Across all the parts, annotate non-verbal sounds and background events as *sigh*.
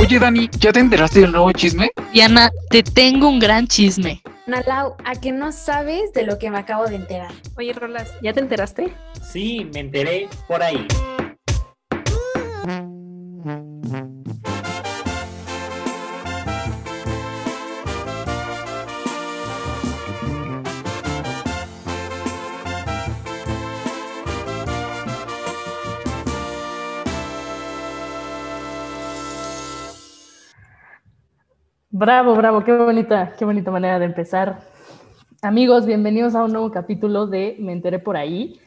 Oye, Dani, ¿ya te enteraste del nuevo chisme? Diana, te tengo un gran chisme. Nalau, ¿a que no sabes de lo que me acabo de enterar? Oye, Rolas, ¿ya te enteraste? Sí, me enteré por ahí. Bravo, bravo, qué bonita, qué bonita manera de empezar. Amigos, bienvenidos a un nuevo capítulo de Me enteré por ahí.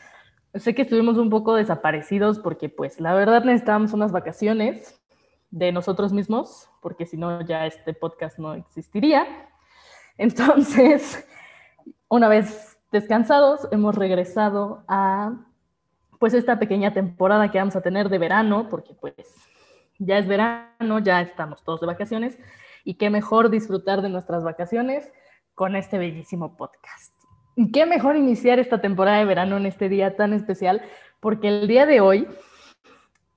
Sé que estuvimos un poco desaparecidos porque pues la verdad necesitábamos unas vacaciones de nosotros mismos, porque si no ya este podcast no existiría. Entonces, una vez descansados, hemos regresado a pues esta pequeña temporada que vamos a tener de verano, porque pues ya es verano, ya estamos todos de vacaciones y qué mejor disfrutar de nuestras vacaciones con este bellísimo podcast. Y qué mejor iniciar esta temporada de verano en este día tan especial, porque el día de hoy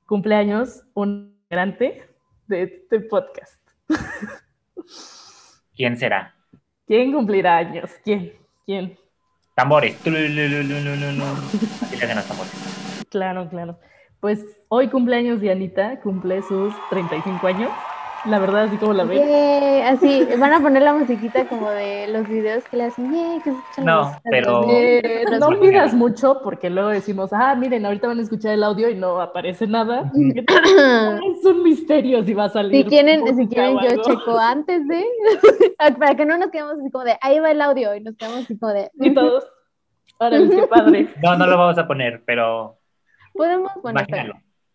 cumpleaños un integrante de este podcast. *laughs* ¿Quién será? ¿Quién cumplirá años? ¿Quién? ¿Quién? Tambores. Así le hacen los tambores. Claro, claro. Pues hoy cumpleaños Dianita, cumple sus 35 años. La verdad, así como la ven. Yeah, así, van a poner la musiquita como de los videos que le hacen, yeah, que se escuchan No, los- pero- Eh, los- no pidas mucho porque luego decimos, ah, miren, ahorita van a escuchar el audio y no aparece nada. *clears throat* es un misterio si va a salir. Si quieren, si quieren, yo checo antes de, *laughs* para que no nos quedemos así como de, ahí va el audio y nos quedamos así como de, Y todos, órale, qué padre. *laughs* No, no lo vamos a poner, pero podemos, bueno.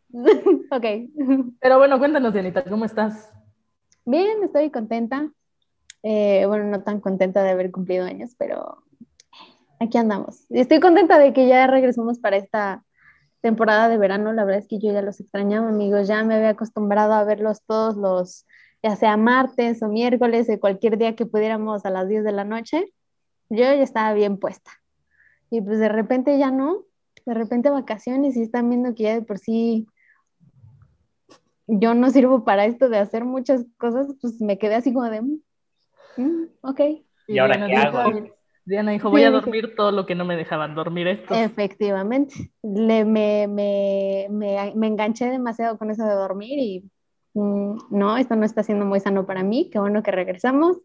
*laughs* ok. Pero bueno, cuéntanos, Dianita, ¿cómo estás? Bien, estoy contenta. Eh, bueno, no tan contenta de haber cumplido años, pero aquí andamos. Estoy contenta de que ya regresamos para esta temporada de verano. La verdad es que yo ya los extrañaba, amigos. Ya me había acostumbrado a verlos todos los, ya sea martes o miércoles, o cualquier día que pudiéramos a las 10 de la noche. Yo ya estaba bien puesta. Y pues de repente ya no. De repente vacaciones y están viendo que ya de por sí yo no sirvo para esto de hacer muchas cosas, pues me quedé así como de, mm, mm, ok, ¿Y ahora Diana qué dijo- hago? Diana dijo, voy a dije- dormir todo lo que no me dejaban dormir estos. efectivamente. Le, me, me, me, me enganché demasiado con eso de dormir y mm, no, esto no está siendo muy sano para mí. Qué bueno que regresamos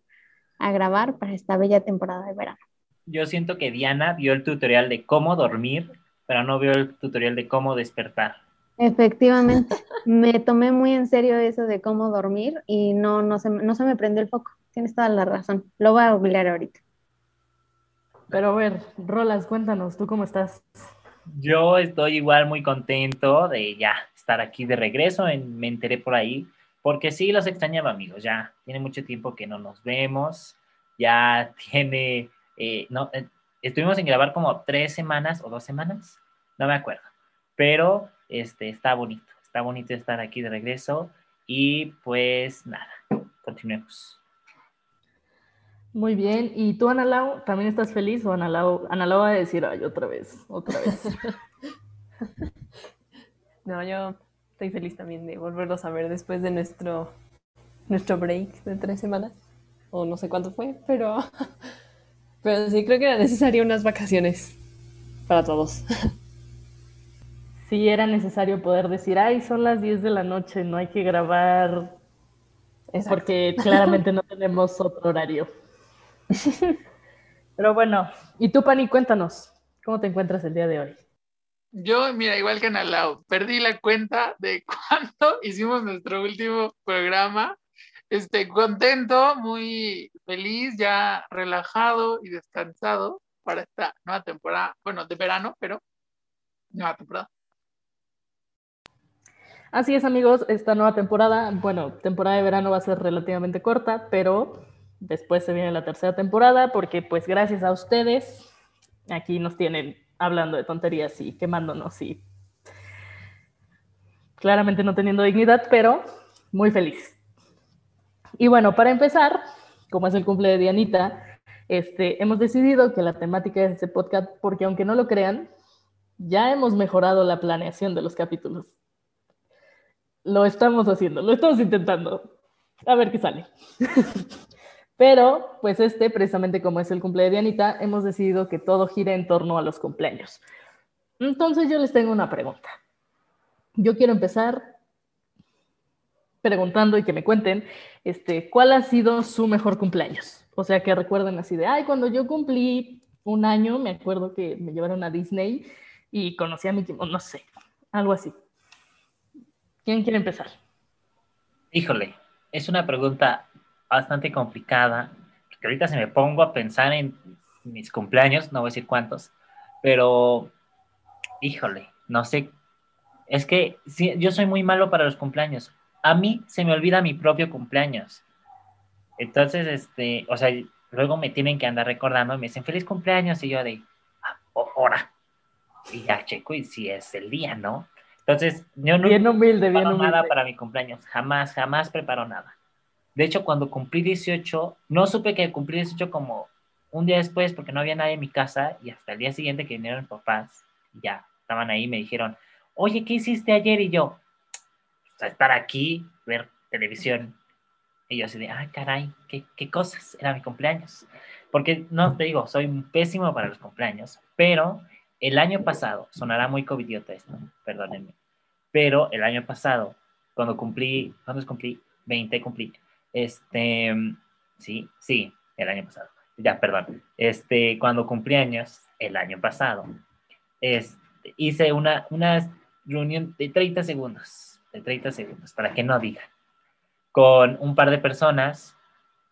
a grabar para esta bella temporada de verano. Yo siento que Diana vio el tutorial de cómo dormir, pero no vio el tutorial de cómo despertar. Efectivamente, me tomé muy en serio eso de cómo dormir y no, no, se, no se me prendió el foco. Tienes toda la razón. Lo voy a googlear ahorita. Pero a ver, Rolas, cuéntanos, ¿tú cómo estás? Yo estoy igual muy contento de ya estar aquí de regreso, en, me enteré por ahí, porque sí los extrañaba amigos, ya tiene mucho tiempo que no nos vemos, ya tiene, eh, no, eh, estuvimos en grabar como tres semanas o dos semanas, no me acuerdo, pero este, está bonito, está bonito estar aquí de regreso y pues nada, continuemos. Muy bien. ¿Y tú, Ana Lau, también estás feliz o Ana Lau, Ana Lau va a decir, ay, otra vez, otra vez? *laughs* No, yo estoy feliz también de volverlos a ver después de nuestro, nuestro break de tres semanas. O no sé cuánto fue, pero, *laughs* pero sí creo que era necesario unas vacaciones para todos. *laughs* sí era necesario poder decir, ay, son las 10 de la noche, no hay que grabar Exacto. porque *laughs* claramente no tenemos otro horario. *laughs* Pero bueno, y tú, Pani, cuéntanos, ¿cómo te encuentras el día de hoy? Yo, mira, igual que Analao, perdí la cuenta de *laughs* cuándo hicimos nuestro último programa. Este, contento, muy feliz, ya relajado y descansado para esta nueva temporada, bueno, de verano, pero nueva temporada. Así es, amigos, esta nueva temporada, bueno, temporada de verano va a ser relativamente corta, pero después se viene la tercera temporada porque pues gracias a ustedes aquí nos tienen hablando de tonterías y quemándonos y claramente no teniendo dignidad, pero muy feliz. Y bueno, para empezar, como es el cumple de Dianita, este, hemos decidido que la temática de este podcast, porque aunque no lo crean, ya hemos mejorado la planeación de los capítulos. Lo estamos haciendo, lo estamos intentando. A ver qué sale. *laughs* Pero, pues este, precisamente como es el cumpleaños de Dianita, hemos decidido que todo gire en torno a los cumpleaños. Entonces yo les tengo una pregunta. Yo quiero empezar preguntando y que me cuenten, este, ¿cuál ha sido su mejor cumpleaños? O sea, que recuerden así de, ay, cuando yo cumplí un año, me acuerdo que me llevaron a Disney y conocí a Mickey, no sé, algo así. ¿Quién quiere empezar? Híjole, es una pregunta bastante complicada, porque ahorita se me pongo a pensar en mis cumpleaños, no voy a decir cuántos, pero híjole, no sé, es que yo soy muy malo para los cumpleaños. A mí se me olvida mi propio cumpleaños. Entonces, este, o sea, luego me tienen que andar recordando, me dicen feliz cumpleaños y yo de, ah, hora. Y ya checo y si es el día, ¿no? Entonces, yo no bien humilde, bien humilde. nada para mi cumpleaños, jamás, jamás preparo nada. De hecho, cuando cumplí 18, no supe que cumplí 18 como un día después porque no había nadie en mi casa y hasta el día siguiente que vinieron mis papás, ya estaban ahí, me dijeron, oye, ¿qué hiciste ayer? Y yo, estar aquí, ver televisión. Y yo así de, ay, caray, ¿qué, qué cosas, era mi cumpleaños. Porque, no, te digo, soy pésimo para los cumpleaños, pero el año pasado, sonará muy covidiota esto, perdónenme, pero el año pasado, cuando cumplí, ¿cuándo cumplí? 20 cumplí, este, sí, sí, el año pasado. Ya, perdón. Este, cuando cumplí años, el año pasado, este, hice una, una reunión de 30 segundos, de 30 segundos, para que no digan, con un par de personas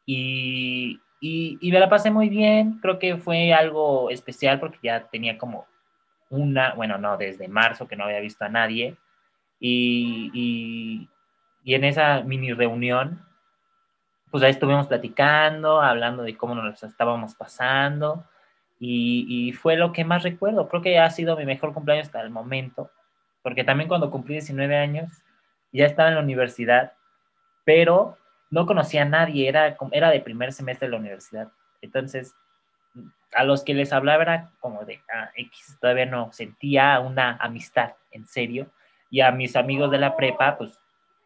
y, y, y me la pasé muy bien. Creo que fue algo especial porque ya tenía como una, bueno, no, desde marzo que no había visto a nadie. Y, y, y, en esa mini reunión pues ahí estuvimos platicando, hablando de cómo nos estábamos pasando y, y, fue lo que más recuerdo. Creo que ha sido mi mejor cumpleaños hasta el momento, porque también cuando cumplí 19 años ya estaba en la universidad, pero no conocía a nadie, era, era de primer semestre de la universidad. Entonces, a los que les hablaba era como de ah, X, todavía no sentía una amistad en serio, y a mis amigos de la prepa, pues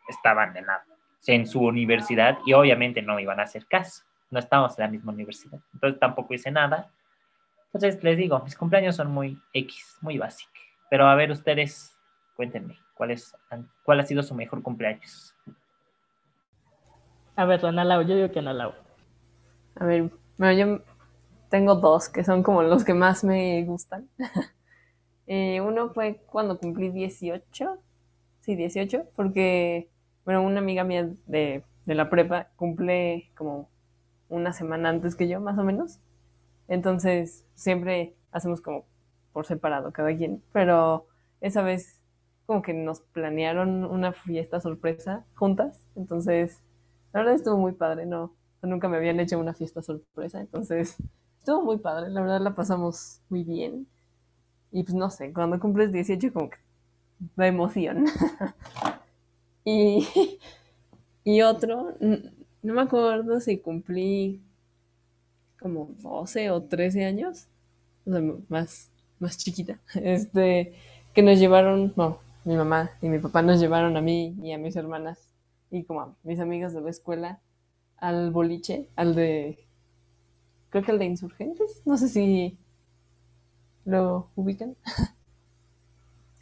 estaban en la en su universidad y obviamente no iban a hacer caso. No estábamos en la misma universidad. Entonces tampoco hice nada. Entonces les digo, mis cumpleaños son muy X, muy básicos. Pero a ver ustedes, cuéntenme, ¿cuál, es, cuál ha sido su mejor cumpleaños? A ver, Ana Lau, yo digo que Ana Lau. A ver, bueno, yo tengo dos que son como los que más me gustan. *laughs* eh, uno fue cuando cumplí 18, sí, 18, porque bueno, una amiga mía de, la prepa cumple como una semana antes que yo, más o menos. Entonces, siempre hacemos como por separado cada quien, pero esa vez como que nos planearon una fiesta sorpresa juntas, entonces la verdad estuvo muy padre, no, nunca me habían hecho una fiesta sorpresa, entonces estuvo muy padre, la verdad la pasamos muy bien. Y pues no sé, cuando cumples 18 como que da emoción. *laughs* Y, y otro, no me acuerdo si cumplí como 12 o 13 años, o sea, más, más chiquita, *laughs* este, que nos llevaron, no, mi mamá y mi papá nos llevaron a mí y a mis hermanas y como a mis amigas de la escuela al boliche, al de, creo que al de insurgentes, no sé si lo ubican. *laughs*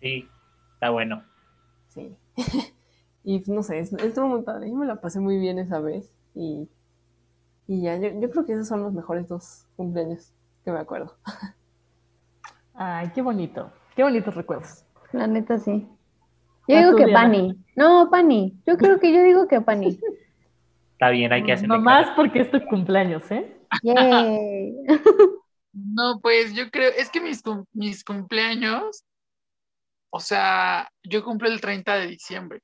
Sí, está bueno. Sí. *laughs* Y no sé, estuvo muy padre. Yo me la pasé muy bien esa vez. Y, y ya, yo, yo, creo que esos son los mejores dos cumpleaños que me acuerdo. *laughs* Ay, qué bonito. Qué bonitos recuerdos. La neta, sí. Yo digo que Pani. No, Pani. Yo creo que yo digo que Pani. Está bien, hay que hacerlo. No más porque es tu cumpleaños, ¿eh? No, pues yo creo, es que mis, mis cumpleaños, o sea, yo cumplo el 30 de diciembre.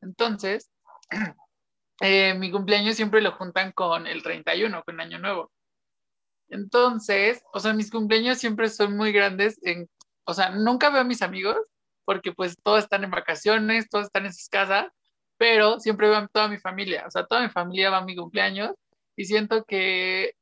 Entonces, *clears throat* eh, mi cumpleaños siempre lo juntan con el 31, con Año Nuevo. Entonces, o sea, mis cumpleaños siempre son muy grandes. En, o sea, nunca veo a mis amigos porque pues todos están en vacaciones, todos están en sus casas, pero siempre veo a toda mi familia. O sea, toda mi familia va a mi cumpleaños y siento que,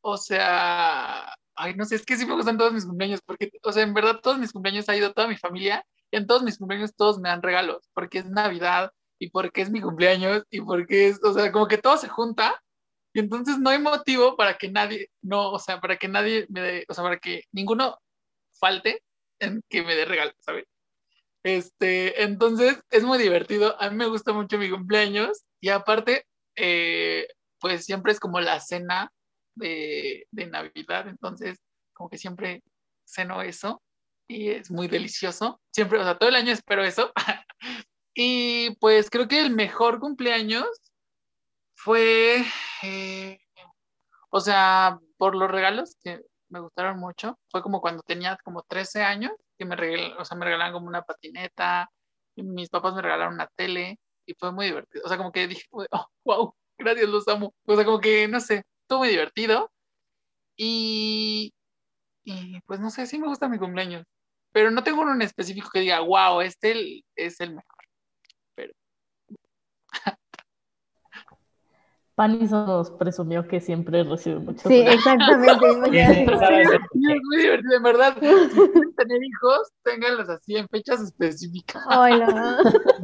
o sea, ay, no sé, es que sí me gustan todos mis cumpleaños porque, o sea, en verdad todos mis cumpleaños ha ido toda mi familia Y en todos mis cumpleaños todos me dan regalos, porque es Navidad y porque es mi cumpleaños y porque es, o sea, como que todo se junta y entonces no hay motivo para que nadie, no, o sea, para que nadie me dé, o sea, para que ninguno falte en que me dé regalo, ¿sabes? Este, entonces es muy divertido, a mí me gusta mucho mi cumpleaños y aparte, eh, pues siempre es como la cena de, de Navidad, entonces como que siempre ceno eso y es muy delicioso. Siempre, o sea, todo el año espero eso. *laughs* y pues creo que el mejor cumpleaños fue, eh, o sea, por los regalos que me gustaron mucho. Fue como cuando tenía como 13 años, que me, regal, o sea, me regalaron como una patineta, mis papás me regalaron una tele y fue muy divertido. O sea, como que dije, wow, gracias, los amo. O sea, como que, no sé, estuvo muy divertido. Y, y pues no sé, sí me gusta mi cumpleaños, pero no tengo uno en específico que diga, wow, este es el mejor. Pero... Pani nos presumió que siempre recibe mucho. Sí, exactamente. *laughs* *laughs* es muy divertido, en verdad. Si quieren tener hijos, ténganlos así en fechas específicas. Hola.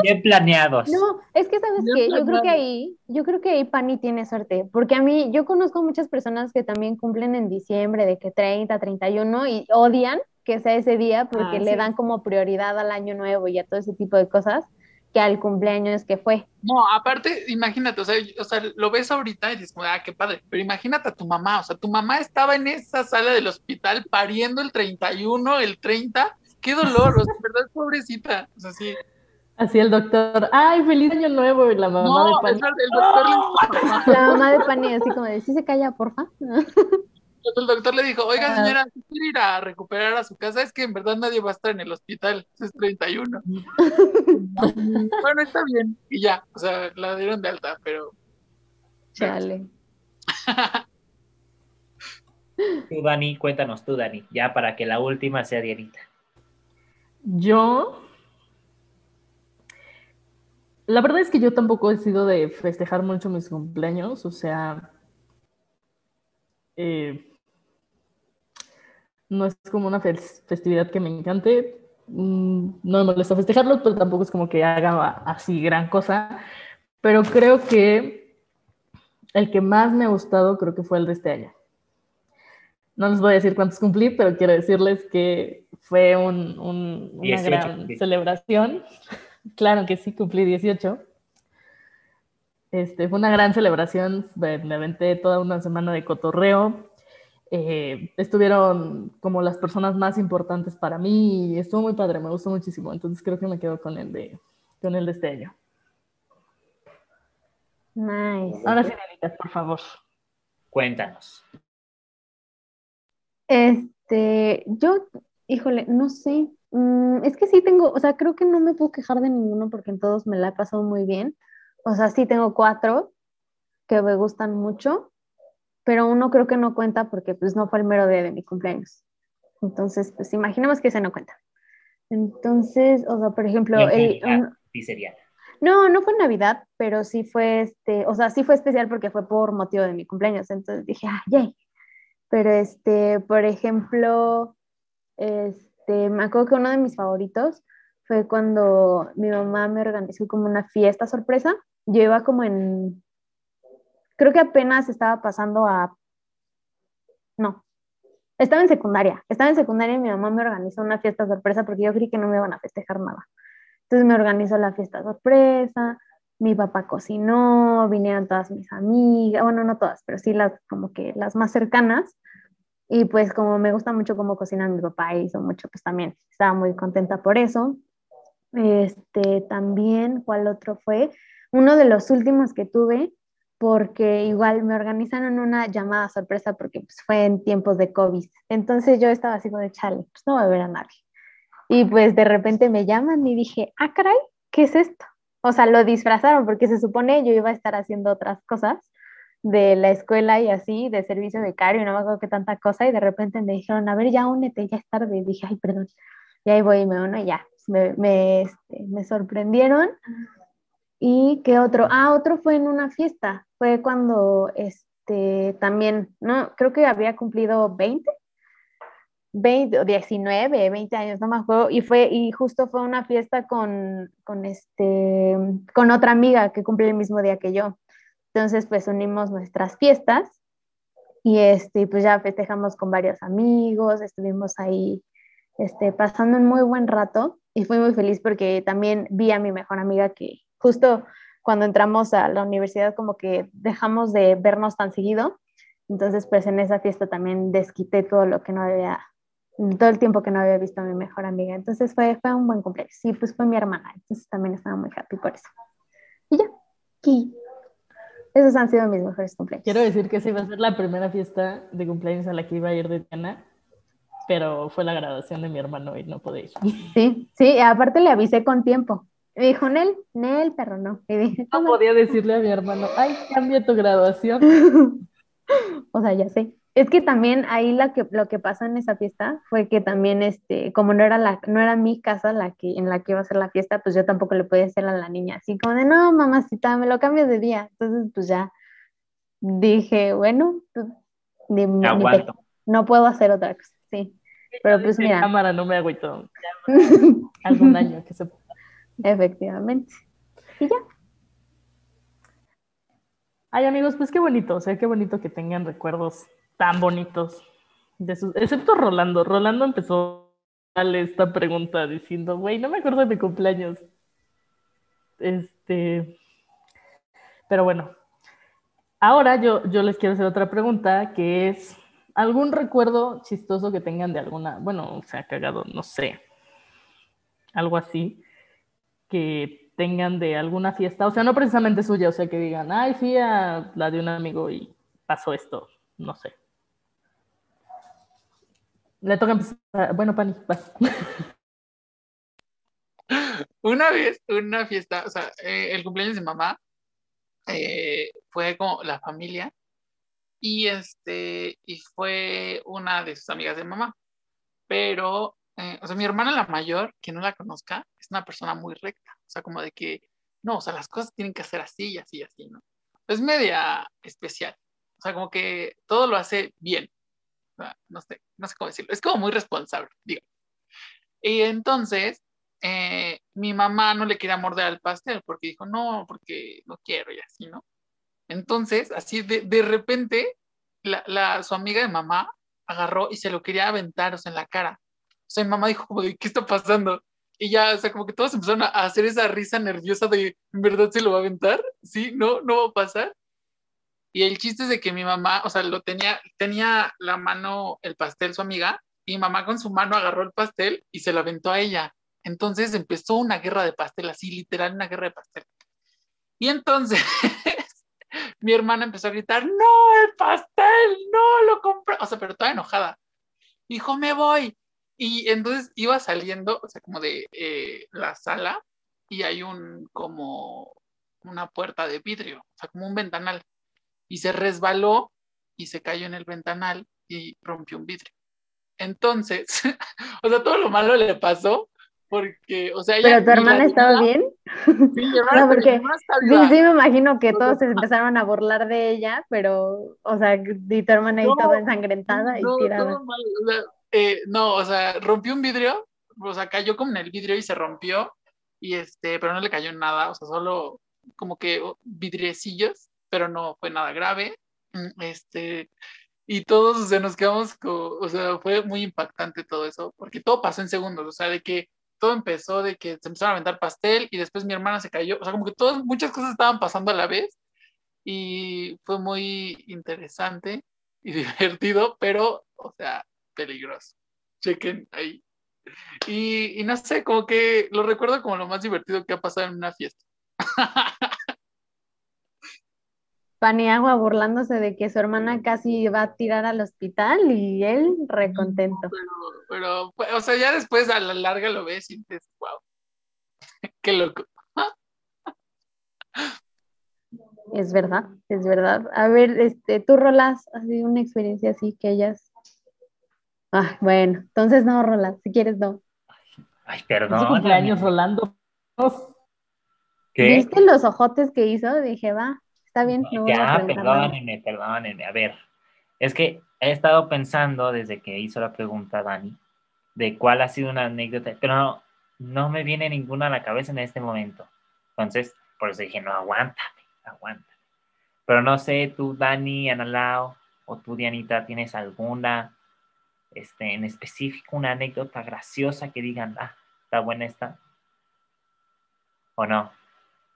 Bien planeados. No, es que sabes que yo creo que ahí, yo creo que ahí Pani tiene suerte, porque a mí, yo conozco muchas personas que también cumplen en diciembre, de que 30, 31, y odian que sea ese día porque Ah, le sí. dan como prioridad al año nuevo y a todo ese tipo de cosas que al cumpleaños que fue. No, aparte, imagínate, o sea, o sea, lo ves ahorita y dices, ah, qué padre, pero imagínate a tu mamá, o sea, tu mamá estaba en esa sala del hospital pariendo el 31, el 30, qué dolor, o sea, verdad, pobrecita, o sea, sí. Así el doctor, ay, feliz año nuevo, y la mamá No, de Pani. verdad, el doctor, le dijo a tu mamá, La mamá de Pani así como de, ¿sí se calla, porfa? El doctor le dijo, oiga, señora, si quiere ir a recuperar a su casa, es que en verdad nadie va a estar en el hospital, es 31. *laughs* bueno, está bien, y ya, o sea, la dieron de alta, pero... Chale. *laughs* Tú, Dani, cuéntanos tú, Dani, ya para que la última sea Dianita. Yo. La verdad es que yo tampoco he sido de festejar mucho mis cumpleaños, o sea. eh, no es como una fes- festividad que me encante. mm, No me molesta festejarlos, pero tampoco es como que haga así gran cosa. Pero creo que el que más me ha gustado creo que fue el de este año. No les voy a decir cuántos cumplí, pero quiero decirles que fue un- un- una 18 gran celebración. *laughs* Claro que sí, cumplí 18. Este, fue una gran celebración, me aventé toda una semana de cotorreo. Eh, estuvieron como las personas más importantes para mí y estuvo muy padre, me gustó muchísimo. Entonces creo que me quedo con el de, con el de este año. Nice. Ahora sí, por favor. Cuéntanos. Este, yo, híjole, no sé. Mm, es que sí tengo, o sea, creo que no me puedo quejar de ninguno porque en todos me la he pasado muy bien. O sea, sí tengo cuatro que me gustan mucho, pero uno creo que no cuenta porque pues no fue el mero día de mi cumpleaños. Entonces, pues imaginemos que ese no cuenta. Entonces, o sea, por ejemplo, el, un- no, no fue Navidad, pero sí fue este, o sea, sí fue especial porque fue por motivo de mi cumpleaños. Entonces dije, ah, yay. Pero este, por ejemplo, este, me acuerdo que uno de mis favoritos fue cuando mi mamá me organizó como una fiesta sorpresa. Yo iba como en, creo que apenas estaba pasando a, no, estaba en secundaria. Estaba en secundaria y mi mamá me organizó una fiesta sorpresa porque yo creí que no me iban a festejar nada. Entonces me organizó la fiesta sorpresa, mi papá cocinó, vinieron todas mis amigas, bueno, no todas, pero sí las como que las más cercanas. Y pues como me gusta mucho cómo cocina mi papá, hizo mucho, pues también estaba muy contenta por eso. Este, también, ¿cuál otro fue? Uno de los últimos que tuve, porque igual me organizaron una llamada sorpresa porque pues, fue en tiempos de COVID. Entonces yo estaba así como de chale, pues no voy a ver a nadie. Y pues de repente me llaman y dije, ah, caray, ¿qué es esto? O sea, lo disfrazaron porque se supone yo iba a estar haciendo otras cosas de la escuela y así, de servicio becario no me acuerdo qué tanta cosa. Y de repente me dijeron, a ver, ya únete, ya es tarde. Y dije, ay, perdón. Y ahí voy y me uno y ya. Me, me, este, me sorprendieron. ¿Y qué otro? Ah, otro fue en una fiesta. Fue cuando este, también, no, creo que había cumplido 20 20 o 19, 20 años, no me y fue, y justo fue una fiesta con, con este, con otra amiga que cumple el mismo día que yo. Entonces, pues unimos nuestras fiestas y este, pues ya festejamos con varios amigos, estuvimos ahí este, pasando un muy buen rato y fui muy feliz porque también vi a mi mejor amiga que justo cuando entramos a la universidad como que dejamos de vernos tan seguido. Entonces, pues en esa fiesta también desquité todo lo que no había todo el tiempo que no había visto a mi mejor amiga. Entonces fue, fue un buen cumpleaños. Sí, pues fue mi hermana. Entonces también estaba muy happy por eso. Y ya. Y esos han sido mis mejores cumpleaños. Quiero decir que esa iba a ser la primera fiesta de cumpleaños a la que iba a ir de Diana, pero fue la graduación de mi hermano y no pude ir. Sí, sí, aparte le avisé con tiempo. Me dijo, Nel, Nel, pero no. Dije, no podía decirle a mi hermano, ay, cambia tu graduación. *laughs* o sea, ya sé. Es que también ahí la que, lo que pasó en esa fiesta fue que también, este, como no era, la, no era mi casa la que, en la que iba a ser la fiesta, pues yo tampoco le podía hacer a la niña, así como de, no, mamacita, me lo cambio de día. Entonces, pues ya dije, bueno, pues, ni, ni no puedo hacer otra cosa, sí. Pero pues mira. cámara no me agüito. *laughs* Algún año que se Efectivamente. Y ya. Ay, amigos, pues qué bonito, o sea, qué bonito que tengan recuerdos tan bonitos. De sus... Excepto Rolando. Rolando empezó a darle esta pregunta diciendo, güey, no me acuerdo de mi cumpleaños. Este. Pero bueno. Ahora yo, yo les quiero hacer otra pregunta que es algún recuerdo chistoso que tengan de alguna, bueno, o sea, cagado, no sé, algo así, que tengan de alguna fiesta, o sea, no precisamente suya, o sea, que digan, ay, fui a la de un amigo y pasó esto, no sé. Le toca empezar. Bueno, Pani, vas. *laughs* Una vez, una fiesta, o sea, eh, el cumpleaños de mamá eh, fue como la familia y este, y fue una de sus amigas de mamá. Pero, eh, o sea, mi hermana la mayor, que no la conozca, es una persona muy recta, o sea, como de que, no, o sea, las cosas tienen que ser así y así y así, ¿no? Es media especial, o sea, como que todo lo hace bien, no sé, no sé cómo decirlo, es como muy responsable, digo. Y entonces, eh, mi mamá no le quería morder al pastel porque dijo, no, porque no quiero y así, ¿no? Entonces, así de, de repente, la, la, su amiga de mamá agarró y se lo quería aventar, o sea, en la cara. Sea, mi mamá dijo como ¿qué está pasando? Y ya, o sea, como que todos empezaron a hacer esa risa nerviosa de, ¿en verdad se lo va a aventar? ¿Sí? ¿No? ¿No va a pasar? Y el chiste es de que mi mamá, o sea, lo tenía, tenía la mano, el pastel, su amiga, y mi mamá con su mano agarró el pastel y se lo aventó a ella. Entonces empezó una guerra de pastel, así literal, una guerra de pastel. Y entonces *laughs* mi hermana empezó a gritar, no, el pastel, no, lo compré. O sea, pero toda enojada. Dijo, me voy. Y entonces iba saliendo, o sea, como de eh, la sala, y hay un, como, una puerta de vidrio, o sea, como un ventanal y se resbaló y se cayó en el ventanal y rompió un vidrio. Entonces, *laughs* o sea, todo lo malo le pasó porque, o sea, ¿Pero tu hermana estaba bien? Sí, mi hermana, no, porque sí, sí, me imagino que todos se empezaron a burlar de ella, pero, o sea, y tu hermana ahí toda ensangrentada y tirada. o sea, eh, no, o sea, rompió un vidrio, o sea, cayó como en el vidrio y se rompió, y este, pero no le cayó nada, o sea, solo como que vidriecillos, pero no fue nada grave. Mm, este, y todos, o sea, nos quedamos, o sea, fue muy impactante todo eso, porque todo pasó en segundos, o sea, de que todo empezó de que se empezaron a aventar pastel y después mi hermana se cayó, o sea, como que todas, muchas cosas estaban pasando a la vez y fue muy interesante y *laughs* divertido, pero, o sea, peligroso. Chequen ahí. Y, y no sé, como que lo recuerdo como lo más divertido que ha pasado en una fiesta. *laughs* Paniagua burlándose de que su hermana casi iba a tirar al hospital y él recontento. Pero, pero, o sea, ya después a la larga lo ves y dices, wow, *laughs* qué loco. Es verdad, es verdad. A ver, este, tú Rolas, ¿has sido una experiencia así que ellas? Ah, bueno, entonces no, Rolas, si quieres no. Ay, perdón. cumpleaños, Rolando. ¿Qué? ¿Viste los ojotes que hizo? Dije, va. Está bien, no Ya, perdónenme, perdónenme. A ver, Es que he estado pensando desde que hizo la pregunta Dani, de cuál ha sido una anécdota, pero no, no me viene ninguna a la cabeza en este momento. Entonces, por eso dije, no, aguántame, aguántame. Pero no sé, tú, Dani, Analao, o tú, Dianita, ¿tienes alguna, este, en específico, una anécdota graciosa que digan, ah, está buena esta? ¿O no?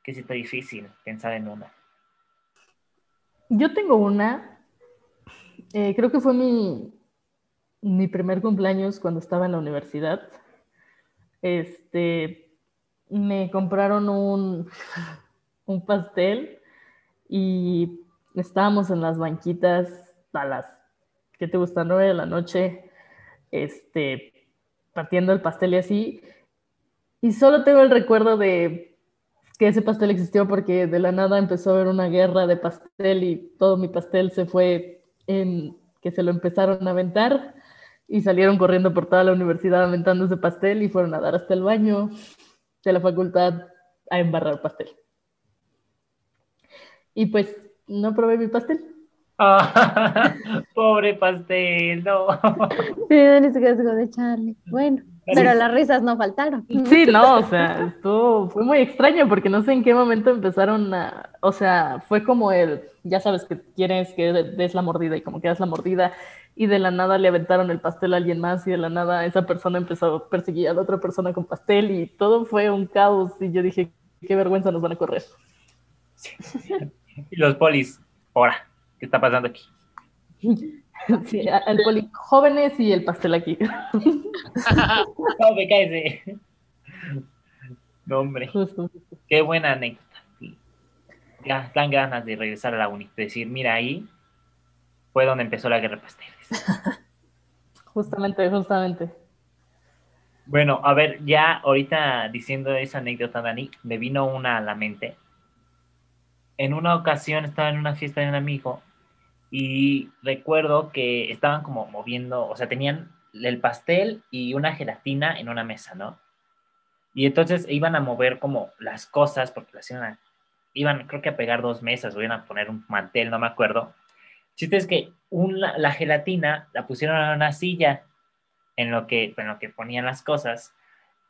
Que sí está difícil pensar en una. Yo tengo una, eh, creo que fue mi, mi primer cumpleaños cuando estaba en la universidad. Este, me compraron un, *laughs* un pastel y estábamos en las banquitas a las, ¿qué te gusta? 9 de la noche, este, partiendo el pastel y así. Y solo tengo el recuerdo de que ese pastel existió porque de la nada empezó a haber una guerra de pastel y todo mi pastel se fue en que se lo empezaron a aventar y salieron corriendo por toda la universidad aventando ese pastel y fueron a dar hasta el baño de la facultad a embarrar pastel. Y pues no probé mi pastel. *laughs* Pobre pastel, no. De Charlie. Bueno, pero las risas no faltaron. Sí, no, o sea, esto fue muy extraño porque no sé en qué momento empezaron a, o sea, fue como el, ya sabes que quieres que des la mordida y como que das la mordida y de la nada le aventaron el pastel a alguien más y de la nada esa persona empezó a perseguir a la otra persona con pastel y todo fue un caos y yo dije, qué vergüenza nos van a correr. Y los polis, ahora, ¿qué está pasando aquí? *laughs* Sí, el poli, jóvenes y el pastel aquí. *laughs* No, me caes. No, hombre. Justo. Qué buena anécdota. Ya dan ganas de regresar a la uni. Decir, mira, ahí fue donde empezó la guerra de pasteles. *laughs* Justamente, justamente. Bueno, a ver, ya ahorita diciendo esa anécdota, Dani, me vino una a la mente. En una ocasión estaba en una fiesta de un amigo y recuerdo que estaban como moviendo, o sea, tenían el pastel y una gelatina en una mesa, ¿no? Y entonces iban a mover como las cosas, porque las iban iban, creo que a pegar dos mesas, o iban a poner un mantel, no me acuerdo. El chiste es que una, la gelatina la pusieron en una silla en lo que, en lo que ponían las cosas.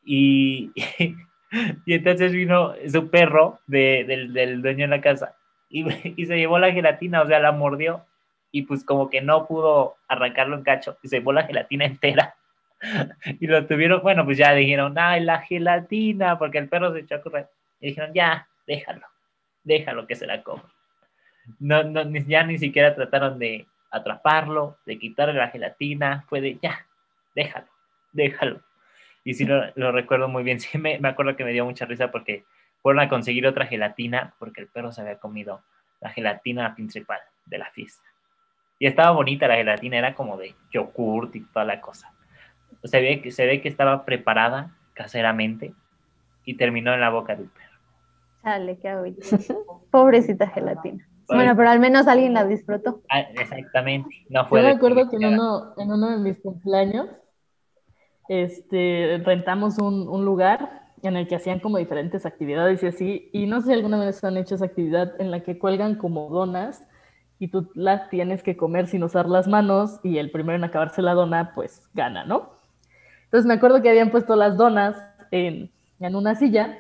Y, *laughs* *laughs* y entonces vino su perro de, del, del dueño de la casa y, *laughs* y se llevó la gelatina, o sea, la mordió y pues como que no pudo arrancarlo en cacho y se llevó la gelatina entera. *laughs* Y lo tuvieron, bueno, pues ya dijeron, ay, la gelatina, porque el perro se echó a correr. Y dijeron, ya, déjalo, déjalo que se la coma. No, no, ya ni siquiera trataron de atraparlo, de quitarle la gelatina, fue de, ya, déjalo, déjalo. Y sí lo, lo recuerdo muy bien, *laughs* sí me, me acuerdo que me dio mucha risa porque fueron a conseguir otra gelatina porque el perro se había comido la gelatina principal de la fiesta. Y estaba bonita la gelatina, era como de yogurt y toda la cosa. Se ve que, se ve que estaba preparada caseramente y terminó en la boca del perro. Chale, qué agüita. *laughs* Pobrecita gelatina. Bueno, pero al menos alguien la disfrutó. Ah, exactamente. No fue Yo me acuerdo que en uno, en uno de mis cumpleaños, este, rentamos un, un lugar en el que hacían como diferentes actividades y así, y no sé si alguna vez han hecho esa actividad en la que cuelgan como donas y tú las tienes que comer sin usar las manos y el primero en acabarse la dona pues gana, ¿no? Entonces me acuerdo que habían puesto las donas en, en una silla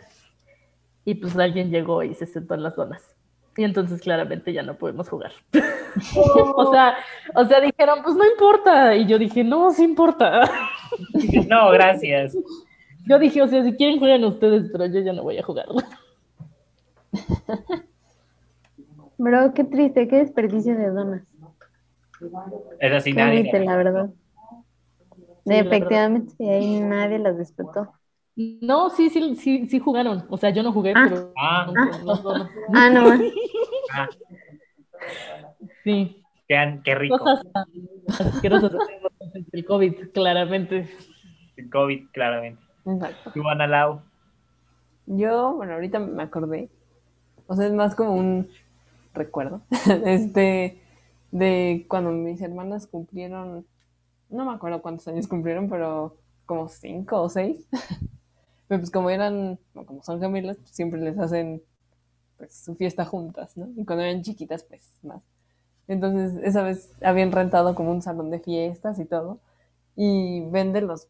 y pues alguien llegó y se sentó en las donas. Y entonces claramente ya no podemos jugar. *laughs* o sea, o sea, dijeron, pues no importa. Y yo dije, no, sí importa. *laughs* *laughs* No, gracias. Yo dije, o sea, si quieren juegan ustedes, pero yo ya no voy a jugar. *laughs* Bro, qué triste, qué desperdicio de donas. Es así, Qué nadie. la verdad. la Efectivamente, sí, ahí nadie las disfrutó. No, sí, sí, sí, sí jugaron. O sea, yo no jugué, Ah. pero Ah, no, no, no. Ah, no más. ah, sí, qué, qué rico. cosas tan asquerosas el COVID, claramente. El COVID, claramente. Exacto. Tú, Ana Lau. Yo, bueno, ahorita me acordé. O sea, es más como un recuerdo. *laughs* Este, de cuando mis hermanas cumplieron, no me acuerdo cuántos años cumplieron, pero como cinco o seis. *laughs* Pero pues como eran, como son gemelas, pues siempre les hacen pues, su fiesta juntas, ¿no? Y cuando eran chiquitas, pues más. Entonces, esa vez habían rentado como un salón de fiestas y todo. Y ven de los,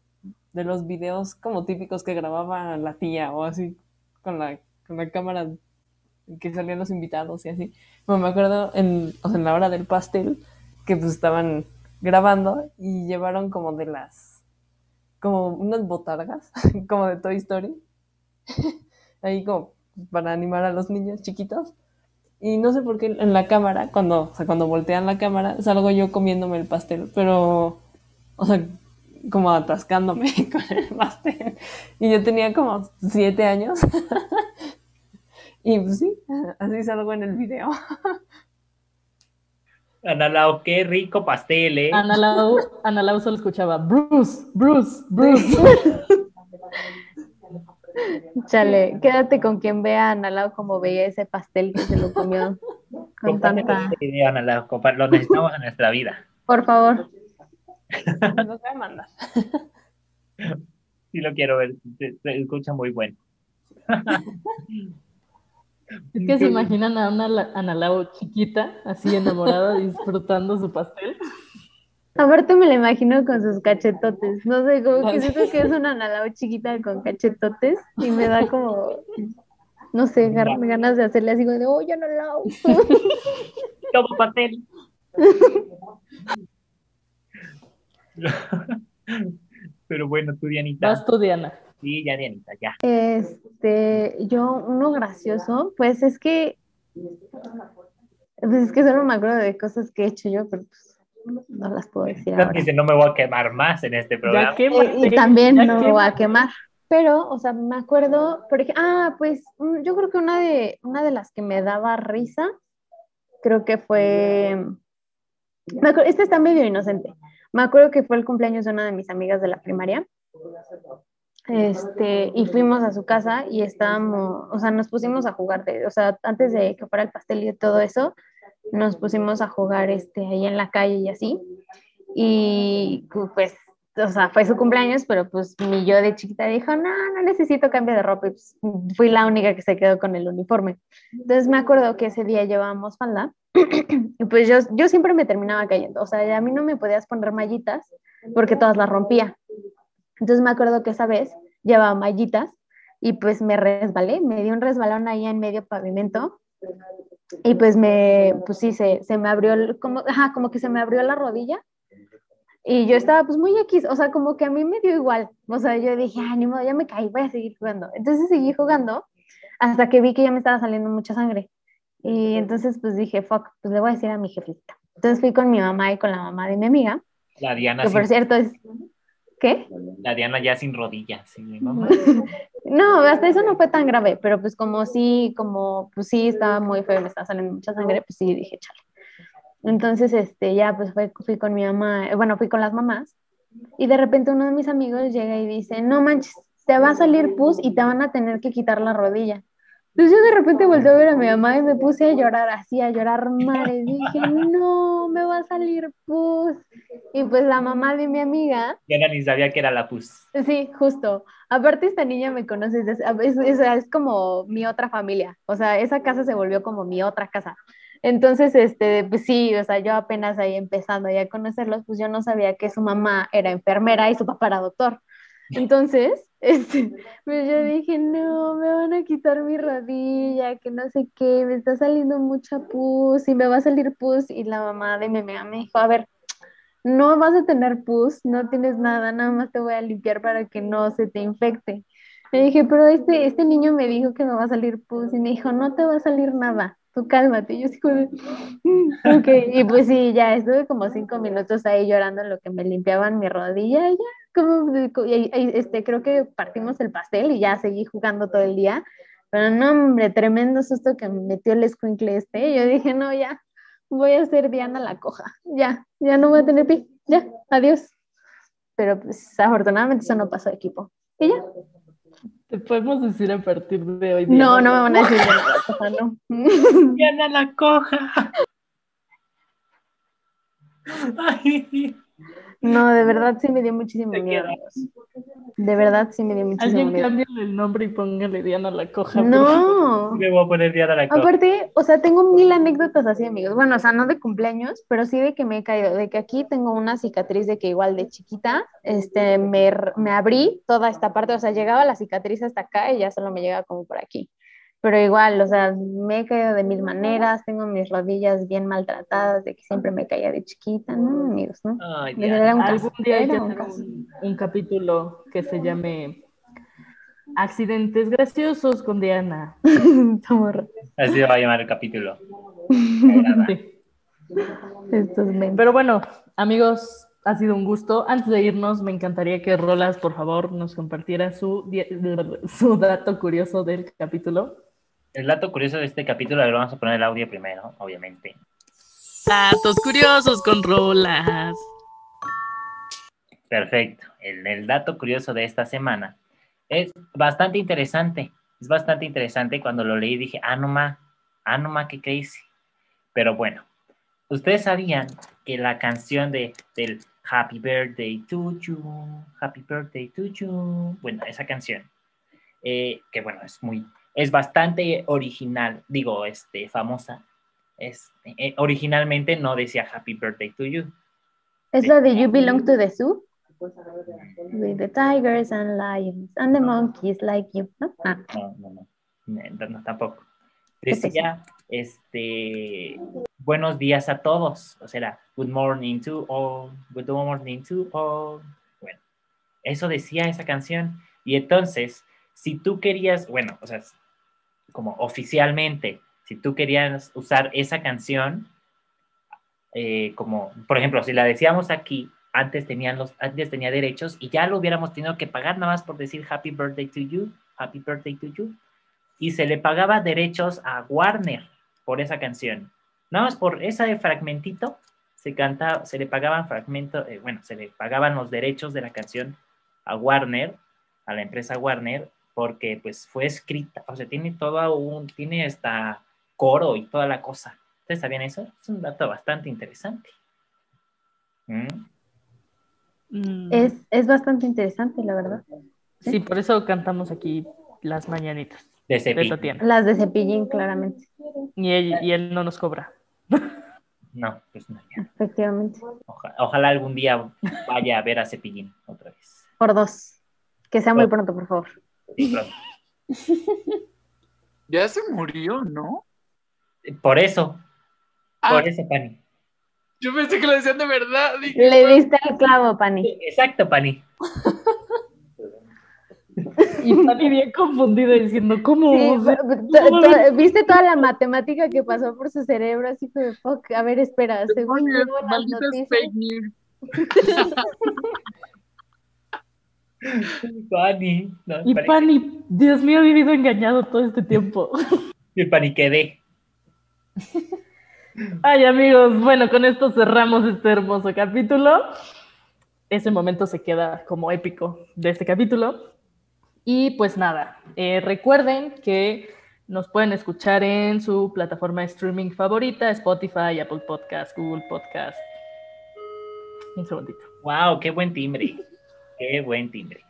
de los videos como típicos que grababa la tía o así, con la, con la cámara que salían los invitados y así. Bueno, me acuerdo en, o sea, en la hora del pastel que pues estaban grabando y llevaron como de las, como unas botargas, *laughs* como de Toy Story, *laughs* ahí como para animar a los niños chiquitos. Y no sé por qué en la cámara, cuando, o sea, cuando voltean la cámara, salgo yo comiéndome el pastel, pero, o sea, como atascándome *laughs* con el pastel. Y yo tenía como siete años. *laughs* y pues sí, así salgo en el video. *laughs* Ana Lau, qué rico pastel, ¿eh? Ana Lau, Ana Lau solo escuchaba Bruce, Bruce, Bruce. *laughs* Chale, quédate con quien vea a Ana Lau como veía ese pastel que se lo comió *laughs* con tanta... este compá- lo necesitamos en nuestra vida. Por favor. *laughs* Nos voy a mandar. Sí lo quiero ver, se, se escucha muy bueno. Es que se imaginan a una La- Ana Lau chiquita, así enamorada, disfrutando su pastel. Aparte me la imagino con sus cachetotes. No sé, como que siento que es una Ana Lau chiquita con cachetotes y me da como, no sé, ganas de hacerle así como de, oye, Ana Lau. *laughs* Como pastel. *laughs* Pero bueno, tú, Dianita. Vas tú, Diana. Sí, ya, Dianita, ya. Este, yo, uno gracioso, pues es que, pues es que solo me acuerdo de cosas que he hecho yo, pero pues no las puedo decir ahora. Dice, no me voy a quemar más en este programa. Eh, y también ya no me voy a quemar. Pero, o sea, me acuerdo, por ejemplo, ah, pues mm, yo creo que una de, una de las que me daba risa, creo que fue, me acuerdo, este está medio inocente. Me acuerdo que fue el cumpleaños de una de mis amigas de la primaria. Este, y fuimos a su casa y estábamos, o sea, nos pusimos a jugar, de, o sea, antes de que fuera el pastel y todo eso, nos pusimos a jugar este, ahí en la calle y así. Y pues, o sea, fue su cumpleaños, pero pues mi yo de chiquita dijo, no, no necesito cambio de ropa. Y pues, fui la única que se quedó con el uniforme. Entonces me acuerdo que ese día llevábamos falda *clears throat* y pues yo, yo siempre me terminaba cayendo. O sea, a mí no me podías poner mallitas porque todas las rompía. Entonces me acuerdo que esa vez llevaba mallitas y pues me resbalé, me dio un resbalón ahí en medio pavimento y pues me, pues sí, se, se me abrió, el- como, ajá, como que se me abrió la rodilla y yo estaba pues muy X, o sea, como que a mí me dio igual, o sea, yo dije, ah, ni modo, ya me caí, voy a seguir jugando. Entonces seguí jugando hasta que vi que ya me estaba saliendo mucha sangre. Y entonces pues dije, fuck, pues le voy a decir a mi jefita. Entonces fui con mi mamá y con la mamá de mi amiga, La Diana, que por sin, cierto es, ¿qué? la Diana ya sin rodillas. sí, mamá. No, hasta eso no fue tan grave, pero pues como sí, como pues sí estaba muy feo, me estaba saliendo mucha sangre, pues sí dije, chale. Entonces, este, ya pues fue- fui con mi mamá, eh, bueno, fui con las mamás, y de repente uno de mis amigos llega y dice, no manches, te va a salir pus y te van a tener que quitar la rodilla. Entonces yo de repente volteé a ver a mi mamá y me puse a llorar así, a llorar madre. *laughs* Dije, no, me va a salir pus. Y pues la mamá de mi amiga Diana ni sabía que era la pus. Sí, justo. Aparte, esta niña me conoce, es, es, es como mi otra familia. O sea, esa casa se volvió como mi otra casa. Entonces, este, pues sí, o sea, yo apenas ahí empezando ya a conocerlos, pues yo no sabía que su mamá era enfermera y su papá era doctor. Entonces, este, pues yo dije, no, me van a quitar mi rodilla, que no sé qué, me está saliendo mucha pus y me va a salir pus. Y la mamá de mi amiga me dijo, a ver, no vas a tener pus, no tienes nada, nada más te voy a limpiar para que no se te infecte. Le dije, pero este, este niño me dijo que me va a salir pus y me dijo, no te va a salir nada, tú cálmate. Y yo así como de, "Mm, ok, y pues sí, ya estuve como cinco minutos ahí llorando lo que me limpiaban mi rodilla y ya, como, de- co- y- este, creo que partimos el pastel y ya seguí jugando todo el día. Pero no, hombre, tremendo susto que me metió el escuincle este. Yo dije, no, ya, voy a ser Diana la coja. Ya, ya no voy a tener pi. Ya, adiós. Pero pues afortunadamente eso no pasó equipo. Y ya. Te podemos decir a partir de hoy. No, Diana. no me van a decir *laughs* Diana la coja, no. Diana la coja. Ay, No, de verdad sí me dio muchísimo Te miedo. De verdad sí me dio muchísimo Alguien miedo. cambia el nombre y póngale Diana la coja. No. Me voy a poner Diana la coja. Aparte, o sea, tengo mil anécdotas así, amigos. Bueno, o sea, no de cumpleaños, pero sí de que me he caído, de que aquí tengo una cicatriz de que igual de chiquita, este, me, me abrí toda esta parte, o sea, llegaba la cicatriz hasta acá y ya solo me llegaba como por aquí. Pero igual, o sea, me he caído de mil maneras, tengo mis rodillas bien maltratadas, de que siempre me caía de chiquita, ¿no, amigos? ¿no? Diana. era un Algún caso, día hay que un capítulo que se llame Accidentes graciosos con Diana. *laughs* Así se va a llamar el capítulo. *laughs* Sí. Pero bueno, amigos, ha sido un gusto. Antes de irnos, me encantaría que Rolas, por favor, nos compartiera su, *laughs* su dato curioso del capítulo. El dato curioso de este capítulo, a ver, vamos a poner el audio primero, obviamente. Datos curiosos con rolas. Perfecto. El, el dato curioso de esta semana es bastante interesante. Es bastante interesante. Cuando lo leí dije, ah, no ma, ah, no ma, qué crazy. Pero bueno, ustedes sabían que la canción de, del Happy Birthday to you, Happy Birthday to you, bueno, esa canción, eh, que bueno, es muy, es bastante original, digo, este, famosa. Es, eh, originalmente no decía Happy Birthday to you. ¿Es la de You Belong to the Zoo? With the tigers and lions and the monkeys like you. ¿no? Ah, No, no, no, no, no, tampoco. ¿Qué Decía, este, buenos días a todos, o sea, good morning to all, good morning to all. Bueno, eso decía esa canción. Y entonces, si tú querías, bueno, o sea, como oficialmente, si tú querías usar esa canción, eh, como, por ejemplo, si la decíamos aquí, antes tenían los, antes tenía derechos y ya lo hubiéramos tenido que pagar nada más por decir Happy Birthday to you, Happy Birthday to you, y se le pagaba derechos a Warner por esa canción. Nada más por ese fragmentito se canta, se le pagaban fragmento, eh, bueno, se le pagaban los derechos de la canción a Warner, a la empresa Warner, porque pues fue escrita, o sea, tiene todo un, tiene hasta coro y toda la cosa. ¿Ustedes sabían eso? Es un dato bastante interesante. ¿Mm? Es, es bastante interesante, la verdad. Sí, por eso cantamos aquí las mañanitas De de Cepillín. Tatiana. Las de cepillín, claramente. Y él, y él no nos cobra. *laughs* No, pues no, ya. Efectivamente. Oja- ojalá algún día vaya a ver a Cepillín otra vez. Por dos. Que sea muy pronto, por favor. *laughs* Ya se murió, ¿no? Por eso, Ah, por eso, Pani. yo pensé que lo decían de verdad. dije, Le diste el clavo, Pani. Exacto, Pani. Y Fanny bien confundida diciendo, ¿cómo? Sí, ¿Viste toda la matemática que pasó por su cerebro? Así fue, fuck, a ver, espera, según yo, fake news. *laughs* *laughs* Pani. No, y Pani. Dios mío, ha vivido engañado todo este tiempo. *laughs* Y el Pani quedé. *laughs* Ay, amigos, bueno, con esto cerramos este hermoso capítulo. Ese momento se queda como épico de este capítulo. Y pues nada, eh, recuerden que nos pueden escuchar en su plataforma de streaming favorita, Spotify, Apple Podcast, Google Podcast. Un segundito. Wow, qué buen timbre. Qué buen timbre.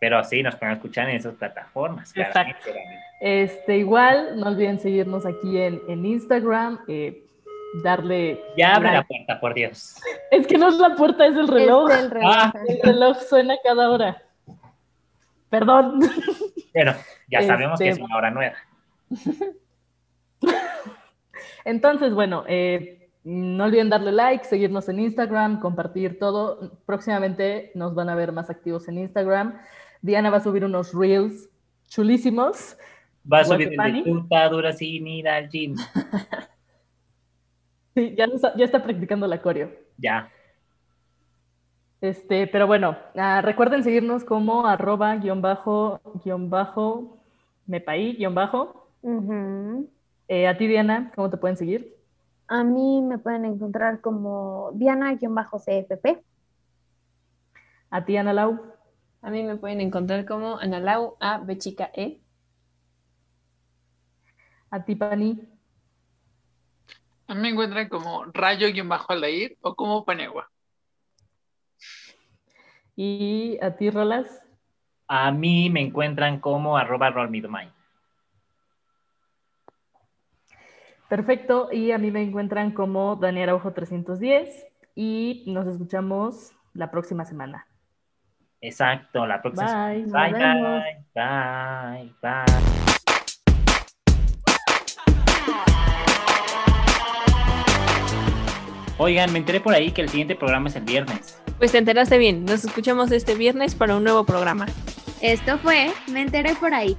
Pero sí, nos pueden escuchar en esas plataformas. Exacto. Este, igual, no olviden seguirnos aquí en, en Instagram, eh, darle... Ya abre la puerta, por Dios. Es que no es la puerta, es el reloj. El reloj. *laughs* Ah. El reloj suena cada hora. Perdón. *laughs* Pero ya sabemos que es Este- una hora nueva. *laughs* Entonces, bueno, eh, no olviden darle like, seguirnos en Instagram, compartir todo. Próximamente nos van a ver más activos en Instagram. Diana va a subir unos reels chulísimos. Va a subir el tuta dura sin ir al gym. Sí, ya, está- ya está practicando la coreo. Ya. Este, pero bueno, ah, recuerden seguirnos como arroba guion bajo guion bajo mepaí guion bajo. Eh, a ti, Diana, ¿cómo te pueden seguir? A mí me pueden encontrar como Diana-CFP. A ti, Ana Lau. A mí me pueden encontrar como Analau A B chica E. A ti, Pani. A mí me encuentran como rayo-aldair o como Panegua. ¿Y a ti, Rolas? A mí me encuentran como arroba. Perfecto, y a mí me encuentran como Daniel Araujo 310 y nos escuchamos la próxima semana. Exacto, la próxima. Bye. Bye, bye, bye, bye. Oigan, me enteré por ahí que el siguiente programa es el viernes. Pues te enteraste bien. Nos escuchamos este viernes para un nuevo programa. Esto fue Me enteré por ahí.